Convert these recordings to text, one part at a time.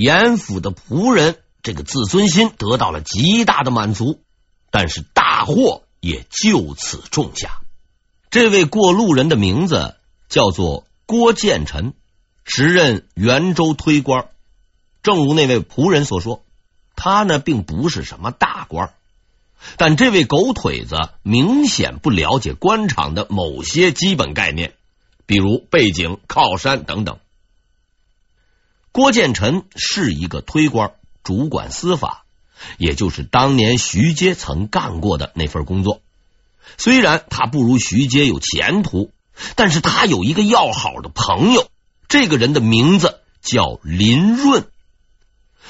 严府的仆人这个自尊心得到了极大的满足，但是大祸也就此种下。这位过路人的名字叫做郭建臣，时任元州推官。正如那位仆人所说，他呢并不是什么大官，但这位狗腿子明显不了解官场的某些基本概念，比如背景、靠山等等。郭建臣是一个推官，主管司法，也就是当年徐阶曾干过的那份工作。虽然他不如徐阶有前途，但是他有一个要好的朋友，这个人的名字叫林润。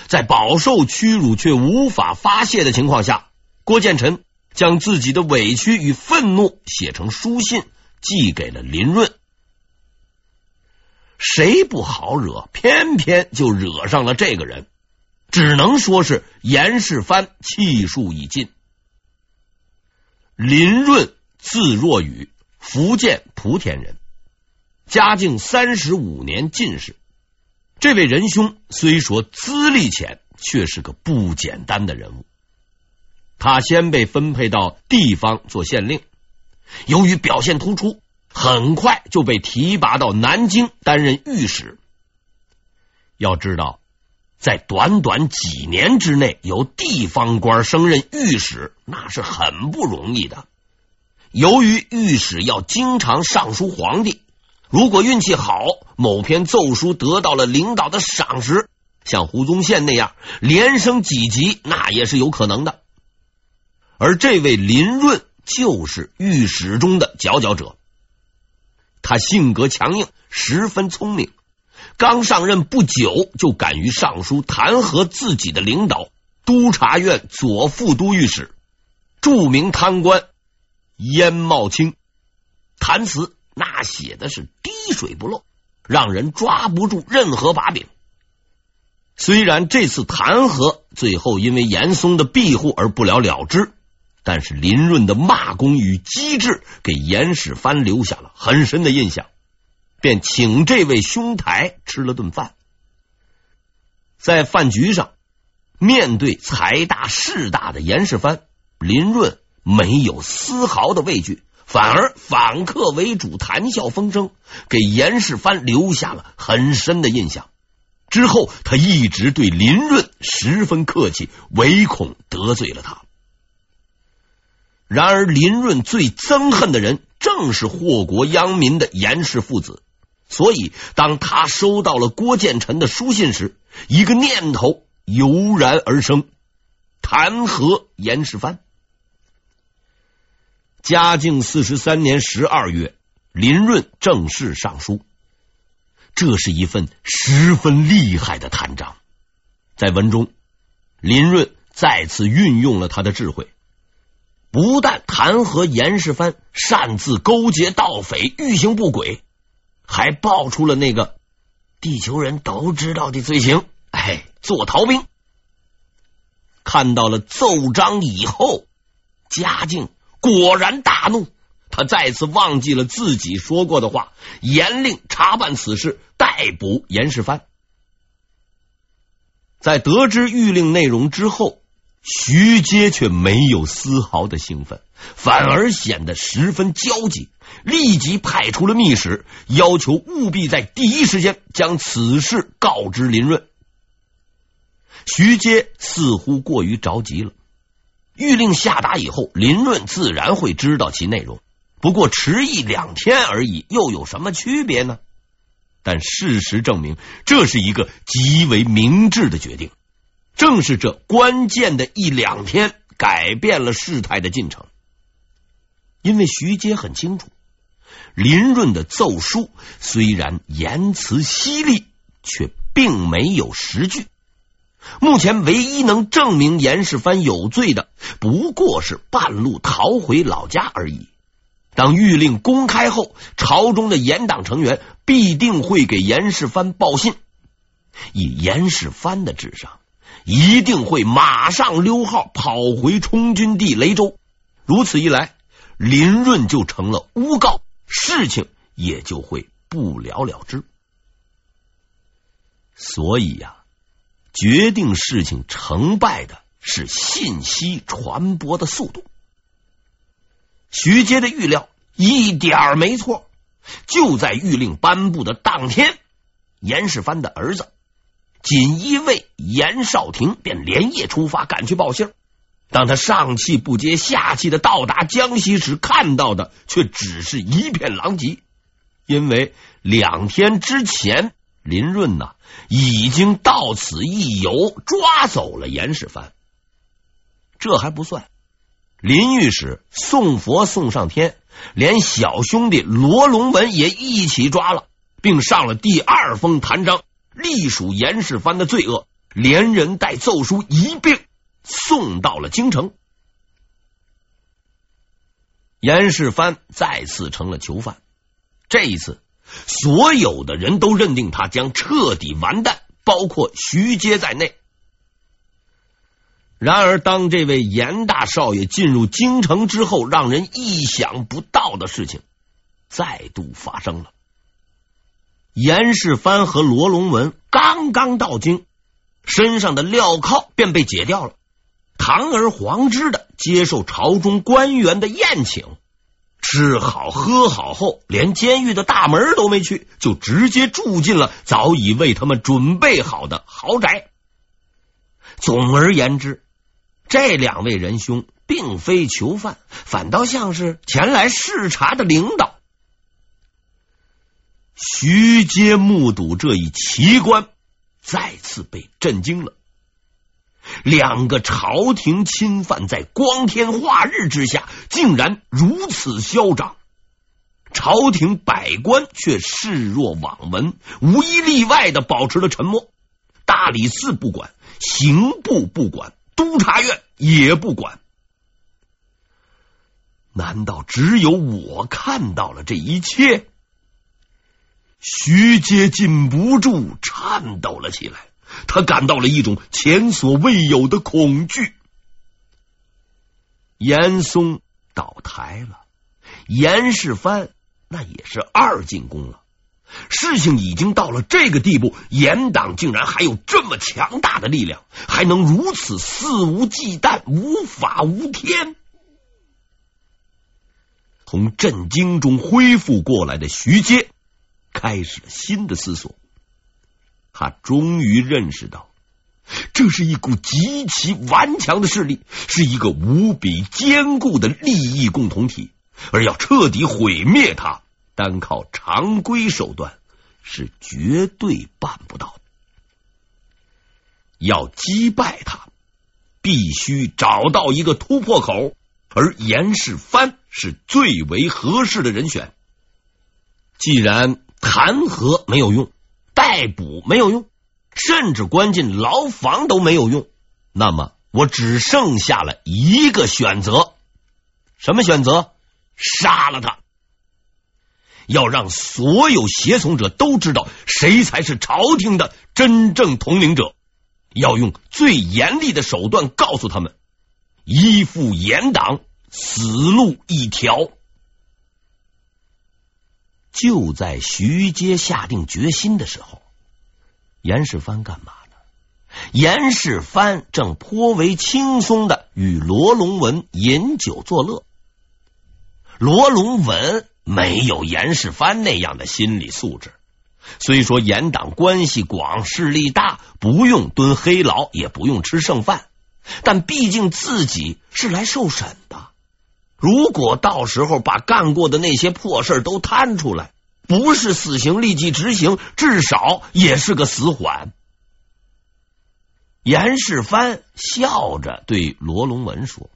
在饱受屈辱却无法发泄的情况下，郭建臣将自己的委屈与愤怒写成书信，寄给了林润。谁不好惹，偏偏就惹上了这个人，只能说是严世蕃气数已尽。林润，字若雨，福建莆田人，嘉靖三十五年进士。这位仁兄虽说资历浅，却是个不简单的人物。他先被分配到地方做县令，由于表现突出，很快就被提拔到南京担任御史。要知道，在短短几年之内，由地方官升任御史，那是很不容易的。由于御史要经常上书皇帝。如果运气好，某篇奏书得到了领导的赏识，像胡宗宪那样连升几级，那也是有可能的。而这位林润就是御史中的佼佼者。他性格强硬，十分聪明。刚上任不久，就敢于上书弹劾自己的领导——督察院左副都御史、著名贪官鄢懋卿，弹词。那写的是滴水不漏，让人抓不住任何把柄。虽然这次弹劾最后因为严嵩的庇护而不了了之，但是林润的骂功与机智给严世蕃留下了很深的印象，便请这位兄台吃了顿饭。在饭局上，面对财大势大的严世蕃，林润没有丝毫的畏惧。反而反客为主，谈笑风生，给严世蕃留下了很深的印象。之后，他一直对林润十分客气，唯恐得罪了他。然而，林润最憎恨的人正是祸国殃民的严氏父子，所以当他收到了郭建臣的书信时，一个念头油然而生：弹劾严世蕃。嘉靖四十三年十二月，林润正式上书。这是一份十分厉害的弹章。在文中，林润再次运用了他的智慧，不但弹劾严世蕃擅自勾结盗匪、欲行不轨，还爆出了那个地球人都知道的罪行——哎，做逃兵。看到了奏章以后，嘉靖。果然大怒，他再次忘记了自己说过的话，严令查办此事，逮捕严世蕃。在得知谕令内容之后，徐阶却没有丝毫的兴奋，反而显得十分焦急，立即派出了密使，要求务必在第一时间将此事告知林润。徐阶似乎过于着急了。谕令下达以后，林润自然会知道其内容。不过迟一两天而已，又有什么区别呢？但事实证明，这是一个极为明智的决定。正是这关键的一两天，改变了事态的进程。因为徐阶很清楚，林润的奏疏虽然言辞犀利，却并没有实据。目前唯一能证明严世蕃有罪的，不过是半路逃回老家而已。当谕令公开后，朝中的严党成员必定会给严世蕃报信。以严世蕃的智商，一定会马上溜号跑回充军地雷州。如此一来，林润就成了诬告，事情也就会不了了之。所以呀、决定事情成败的是信息传播的速度。徐阶的预料一点没错，就在谕令颁布的当天，严世蕃的儿子锦衣卫严少廷便连夜出发赶去报信。当他上气不接下气的到达江西时，看到的却只是一片狼藉，因为两天之前林润呐已经到此一游，抓走了严世蕃。这还不算，林御史送佛送上天，连小兄弟罗龙文也一起抓了，并上了第二封弹章，隶属严世蕃的罪恶，连人带奏书一并。送到了京城，严世蕃再次成了囚犯。这一次，所有的人都认定他将彻底完蛋，包括徐阶在内。然而，当这位严大少爷进入京城之后，让人意想不到的事情再度发生了。严世蕃和罗龙文刚刚到京，身上的镣铐便被解掉了。堂而皇之的接受朝中官员的宴请，吃好喝好后，连监狱的大门都没去，就直接住进了早已为他们准备好的豪宅。总而言之，这两位仁兄并非囚犯，反倒像是前来视察的领导。徐阶目睹这一奇观，再次被震惊了。两个朝廷钦犯在光天化日之下，竟然如此嚣张，朝廷百官却视若罔闻，无一例外的保持了沉默。大理寺不管，刑部不管，督察院也不管。难道只有我看到了这一切？徐阶禁不住颤抖了起来。他感到了一种前所未有的恐惧。严嵩倒台了，严世蕃那也是二进宫了。事情已经到了这个地步，严党竟然还有这么强大的力量，还能如此肆无忌惮、无法无天。从震惊中恢复过来的徐阶开始了新的思索。他终于认识到，这是一股极其顽强的势力，是一个无比坚固的利益共同体，而要彻底毁灭它，单靠常规手段是绝对办不到。要击败他，必须找到一个突破口，而严世蕃是最为合适的人选。既然弹劾没有用。逮捕没有用，甚至关进牢房都没有用。那么，我只剩下了一个选择，什么选择？杀了他！要让所有协从者都知道谁才是朝廷的真正统领者。要用最严厉的手段告诉他们：依附严党，死路一条。就在徐阶下定决心的时候，严世蕃干嘛呢？严世蕃正颇为轻松的与罗龙文饮酒作乐。罗龙文没有严世蕃那样的心理素质，虽说严党关系广、势力大，不用蹲黑牢，也不用吃剩饭，但毕竟自己是来受审的。如果到时候把干过的那些破事都摊出来，不是死刑立即执行，至少也是个死缓。严世蕃笑着对罗龙文说：“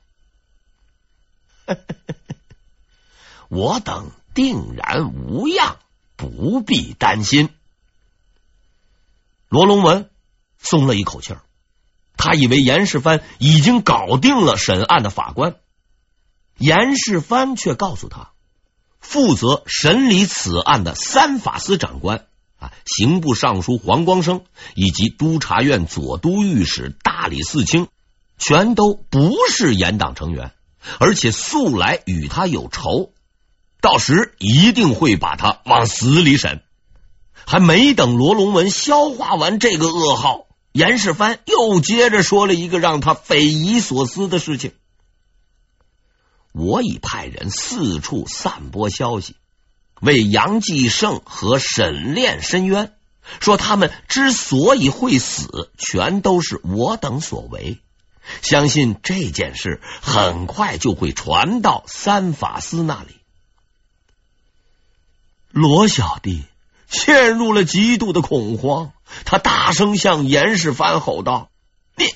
我等定然无恙，不必担心。”罗龙文松了一口气儿，他以为严世蕃已经搞定了审案的法官。严世蕃却告诉他，负责审理此案的三法司长官啊，刑部尚书黄光升以及督察院左都御史大理寺卿，全都不是严党成员，而且素来与他有仇，到时一定会把他往死里审。还没等罗龙文消化完这个噩耗，严世蕃又接着说了一个让他匪夷所思的事情：我已派人四处散播消息，为杨继盛和沈炼申冤，说他们之所以会死，全都是我等所为。相信这件事很快就会传到三法司那里。罗小弟陷入了极度的恐慌，他大声向严世蕃吼道：“你，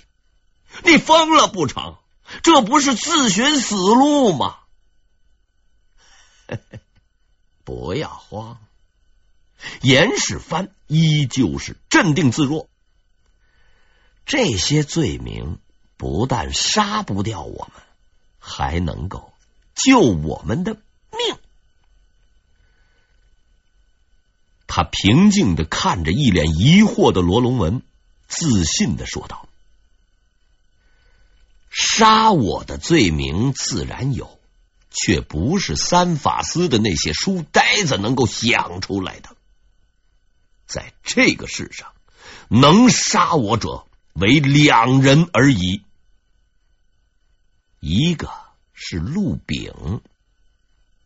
你疯了不成？这不是自寻死路吗？”不要慌，严世蕃依旧是镇定自若。这些罪名。不但杀不掉我们，还能够救我们的命。他平静的看着一脸疑惑的罗龙文，自信的说道：“杀我的罪名自然有，却不是三法司的那些书呆子能够想出来的。在这个世上，能杀我者为两人而已。”一个是陆炳，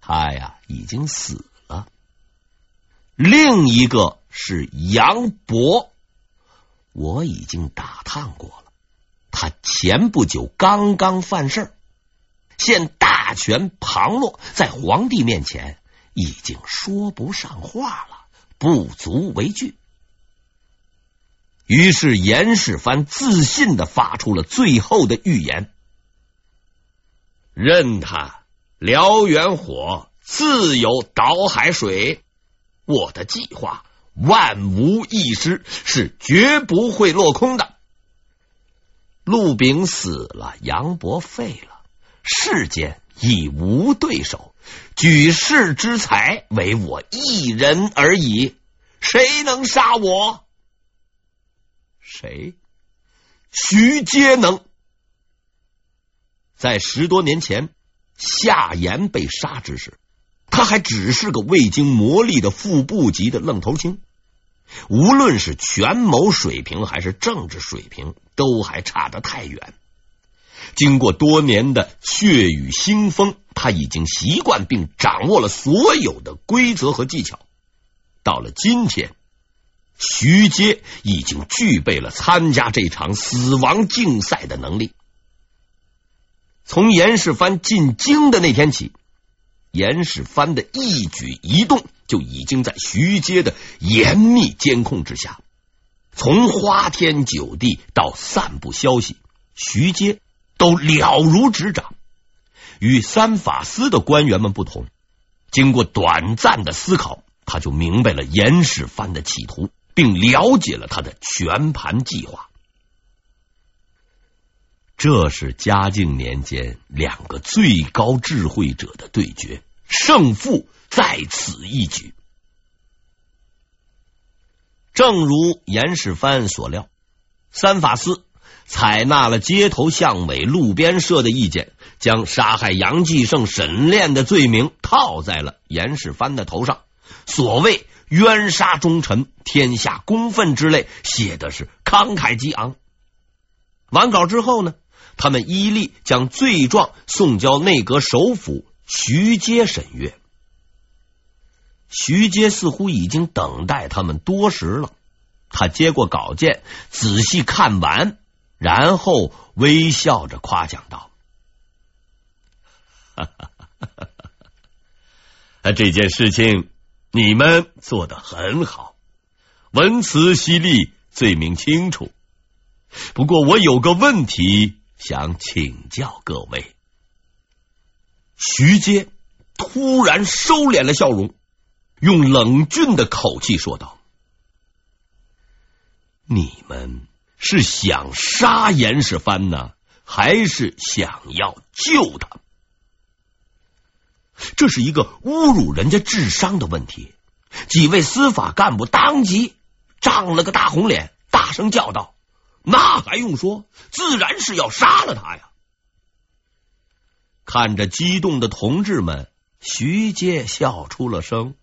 他呀已经死了；另一个是杨博，我已经打探过了，他前不久刚刚犯事，现大权旁落，在皇帝面前已经说不上话了，不足为惧。于是严世蕃自信的发出了最后的预言。任他燎原火，自有倒海水。我的计划万无一失，是绝不会落空的。陆炳死了，杨博废了，世间已无对手，举世之才唯我一人而已。谁能杀我？谁？徐阶能。在十多年前，夏言被杀之时，他还只是个未经磨砺的副部级的愣头青，无论是权谋水平还是政治水平，都还差得太远。经过多年的血雨腥风，他已经习惯并掌握了所有的规则和技巧。到了今天，徐阶已经具备了参加这场死亡竞赛的能力。从严世蕃进京的那天起，严世蕃的一举一动就已经在徐阶的严密监控之下。从花天酒地到散布消息，徐阶都了如指掌。与三法司的官员们不同，经过短暂的思考，他就明白了严世蕃的企图，并了解了他的全盘计划。这是嘉靖年间两个最高智慧者的对决，胜负在此一举。正如严世蕃所料，三法司采纳了街头巷尾、路边社的意见，将杀害杨继盛、沈炼的罪名套在了严世蕃的头上。所谓“冤杀忠臣，天下公愤”之类，写的是慷慨激昂。完稿之后呢，他们依例将罪状送交内阁首辅徐阶审阅。徐阶似乎已经等待他们多时了。他接过稿件，仔细看完，然后微笑着夸奖道：“哈哈哈哈！这件事情你们做的很好，文辞犀利，罪名清楚。不过我有个问题。”想请教各位，徐阶突然收敛了笑容，用冷峻的口气说道：“你们是想杀严世蕃呢，还是想要救他？这是一个侮辱人家智商的问题。”几位司法干部当即涨了个大红脸，大声叫道。那还用说？自然是要杀了他呀！看着激动的同志们，徐阶笑出了声，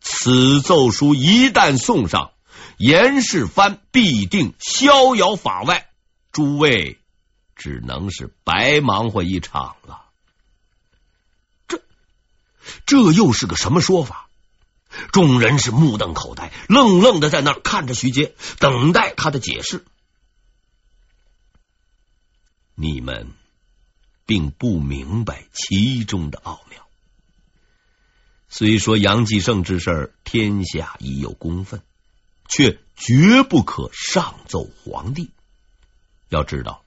此 此奏书一旦送上，严世蕃必定逍遥法外，诸位只能是白忙活一场了。这这又是个什么说法？众人是目瞪口呆，愣愣的在那儿看着徐阶，等待他的解释。你们并不明白其中的奥妙。虽说杨继盛之事，天下已有公愤，却绝不可上奏皇帝。要知道，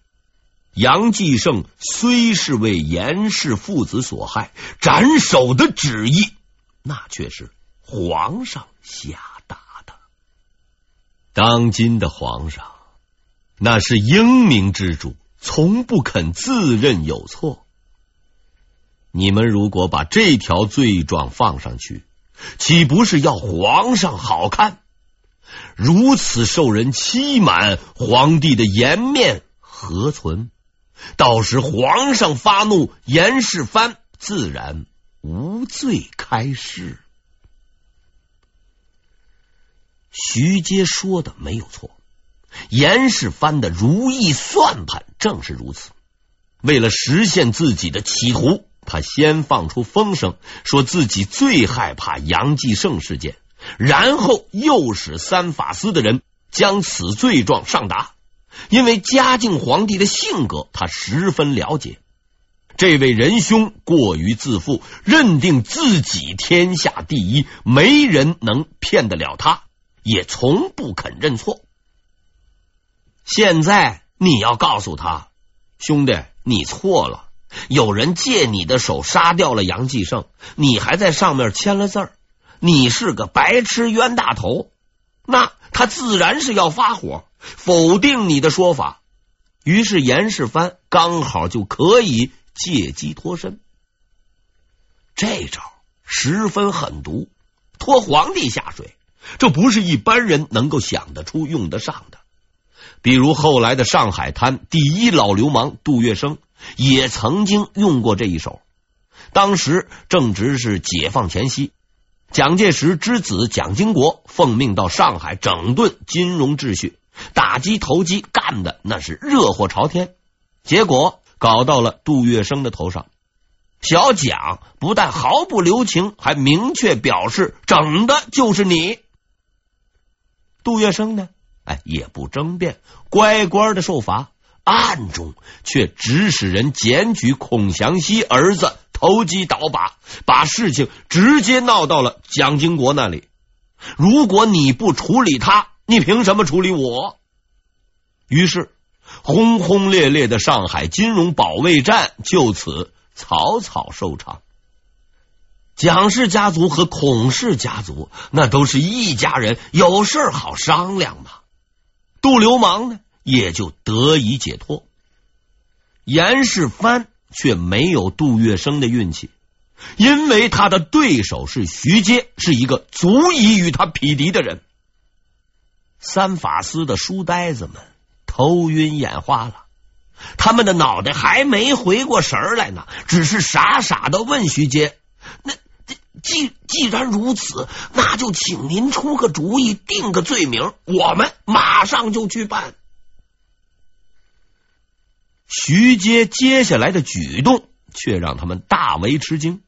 杨继盛虽是为严氏父子所害，斩首的旨意，那却是皇上下达的。当今的皇上，那是英明之主，从不肯自认有错。你们如果把这条罪状放上去，岂不是要皇上好看？如此受人欺瞒，皇帝的颜面何存？到时皇上发怒，严世蕃自然无罪开释。徐阶说的没有错，严世蕃的如意算盘正是如此，为了实现自己的企图。他先放出风声，说自己最害怕杨继盛事件，然后诱使三法司的人将此罪状上达。因为嘉靖皇帝的性格，他十分了解。这位仁兄过于自负，认定自己天下第一，没人能骗得了他，也从不肯认错。现在你要告诉他，兄弟，你错了。有人借你的手杀掉了杨继盛，你还在上面签了字儿，你是个白痴冤大头，那他自然是要发火，否定你的说法。于是严世蕃刚好就可以借机脱身。这招十分狠毒，拖皇帝下水，这不是一般人能够想得出、用得上的。比如后来的上海滩第一老流氓杜月笙。也曾经用过这一手，当时正值是解放前夕，蒋介石之子蒋经国奉命到上海整顿金融秩序，打击投机干的那是热火朝天，结果搞到了杜月笙的头上。小蒋不但毫不留情，还明确表示整的就是你。杜月笙呢，哎，也不争辩，乖乖的受罚。暗中却指使人检举孔祥熙儿子投机倒把，把事情直接闹到了蒋经国那里。如果你不处理他，你凭什么处理我？于是，轰轰烈烈的上海金融保卫战就此草草收场。蒋氏家族和孔氏家族那都是一家人，有事好商量嘛。杜流氓呢？也就得以解脱。严世蕃却没有杜月笙的运气，因为他的对手是徐阶，是一个足以与他匹敌的人。三法司的书呆子们头晕眼花了，他们的脑袋还没回过神来呢，只是傻傻的问徐阶：“既既然如此，那就请您出个主意，定个罪名，我们马上就去办。”徐阶接下来的举动却让他们大为吃惊。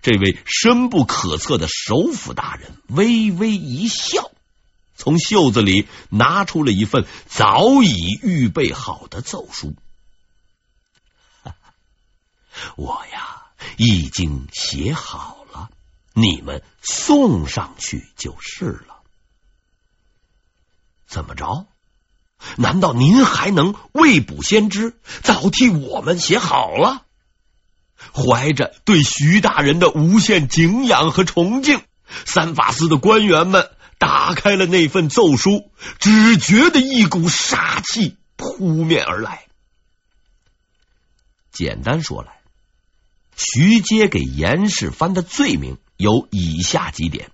这位深不可测的首辅大人微微一笑，从袖子里拿出了一份早已预备好的奏书。我呀，已经写好，你们送上去就是了。怎么着？难道您还能未卜先知，早替我们写好了？怀着对徐大人的无限敬仰和崇敬，三法司的官员们打开了那份奏书，只觉得一股杀气扑面而来。简单说来，徐阶给严世蕃的罪名有以下几点：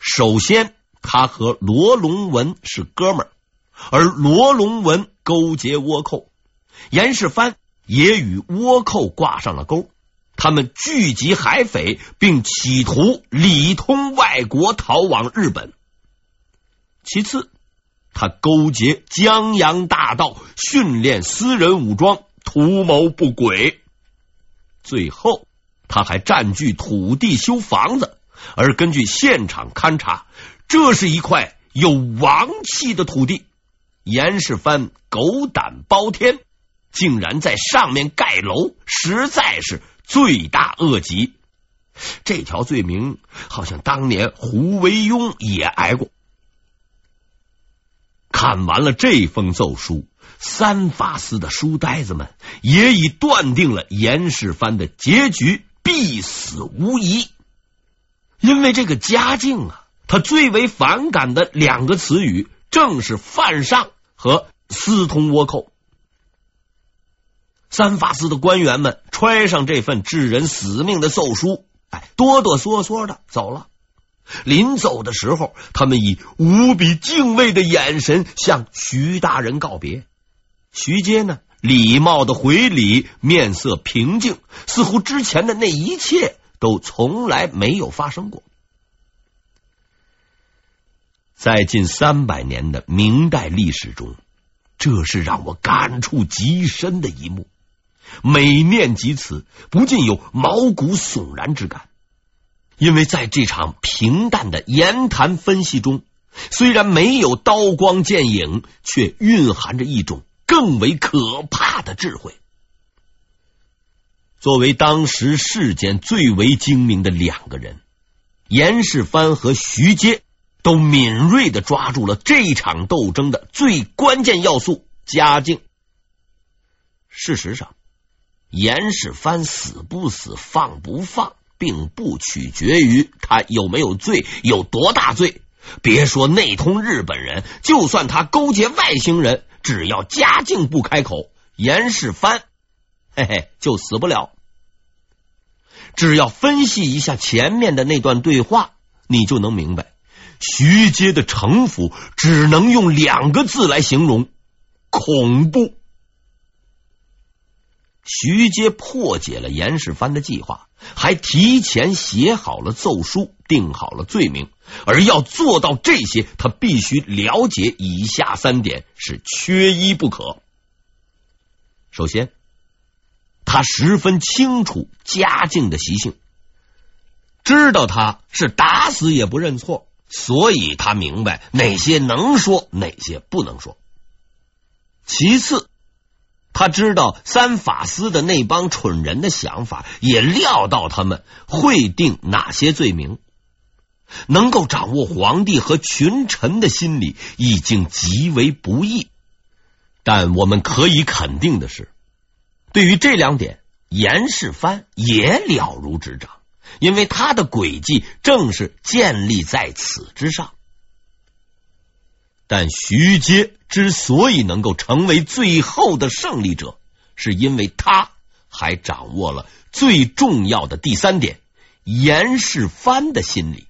首先，他和罗龙文是哥们儿。而罗龙文勾结倭寇，严世蕃也与倭寇挂上了钩，他们聚集海匪，并企图里通外国，逃往日本。其次，他勾结江洋大盗，训练私人武装，图谋不轨。最后，他还占据土地修房子，而根据现场勘查，这是一块有王气的土地。严世蕃狗胆包天，竟然在上面盖楼，实在是罪大恶极。这条罪名，好像当年胡惟庸也挨过。看完了这封奏书，三法司的书呆子们也已断定了严世蕃的结局必死无疑。因为这个嘉靖啊，他最为反感的两个词语，正是犯上和私通倭寇。三法司的官员们揣上这份致人死命的奏书，哎，哆哆嗦嗦的走了。临走的时候，他们以无比敬畏的眼神向徐大人告别。徐阶呢，礼貌的回礼，面色平静，似乎之前的那一切都从来没有发生过。在近三百年的明代历史中，这是让我感触极深的一幕。每念及此，不禁有毛骨悚然之感。因为在这场平淡的言谈分析中，虽然没有刀光剑影，却蕴含着一种更为可怕的智慧。作为当时世间最为精明的两个人，严世蕃和徐阶都敏锐的抓住了这场斗争的最关键要素——嘉靖。事实上，严世蕃死不死，放不放，并不取决于他有没有罪，有多大罪。别说内通日本人，就算他勾结外星人，只要嘉靖不开口，严世蕃嘿嘿就死不了。只要分析一下前面的那段对话，你就能明白，徐阶的城府只能用两个字来形容：恐怖。徐阶破解了严世蕃的计划，还提前写好了奏书，定好了罪名。而要做到这些，他必须了解以下三点，是缺一不可。首先，他十分清楚嘉靖的习性，知道他是打死也不认错，所以他明白哪些能说，哪些不能说。其次，他知道三法司的那帮蠢人的想法，也料到他们会定哪些罪名。能够掌握皇帝和群臣的心理，已经极为不易。但我们可以肯定的是，对于这两点，严世蕃也了如指掌，因为他的诡计正是建立在此之上。但徐阶之所以能够成为最后的胜利者，是因为他还掌握了最重要的第三点：严世蕃的心理。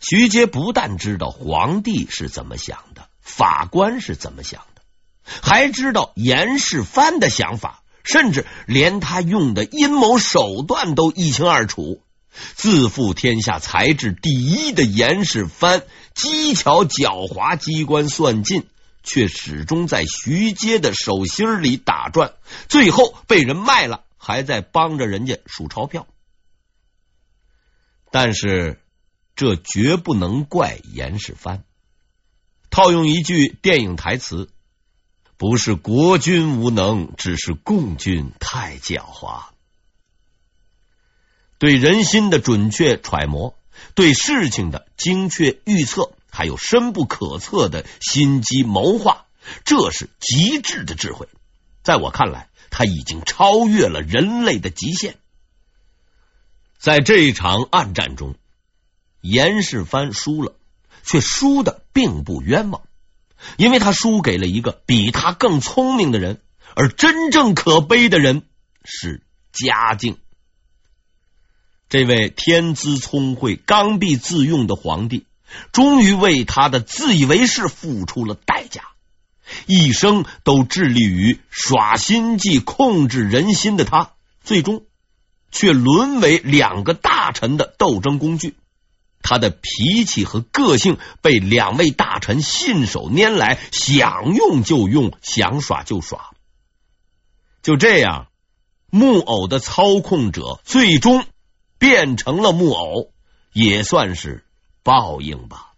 徐阶不但知道皇帝是怎么想的，法官是怎么想的，还知道严世蕃的想法，甚至连他用的阴谋手段都一清二楚。自负天下才智第一的严世蕃，机巧狡猾，机关算尽，却始终在徐阶的手心里打转，最后被人卖了，还在帮着人家数钞票。但是这绝不能怪严世蕃。套用一句电影台词：“不是国君无能，只是共军太狡猾。”对人心的准确揣摩，对事情的精确预测，还有深不可测的心机谋划，这是极致的智慧。在我看来，他已经超越了人类的极限。在这一场暗战中，严世蕃输了，却输的并不冤枉，因为他输给了一个比他更聪明的人，而真正可悲的人是嘉靖。这位天资聪慧、刚愎自用的皇帝，终于为他的自以为是付出了代价。一生都致力于耍心计、控制人心的他，最终却沦为两个大臣的斗争工具。他的脾气和个性被两位大臣信手拈来，想用就用，想耍就耍。就这样，木偶的操控者最终变成了木偶，也算是报应吧。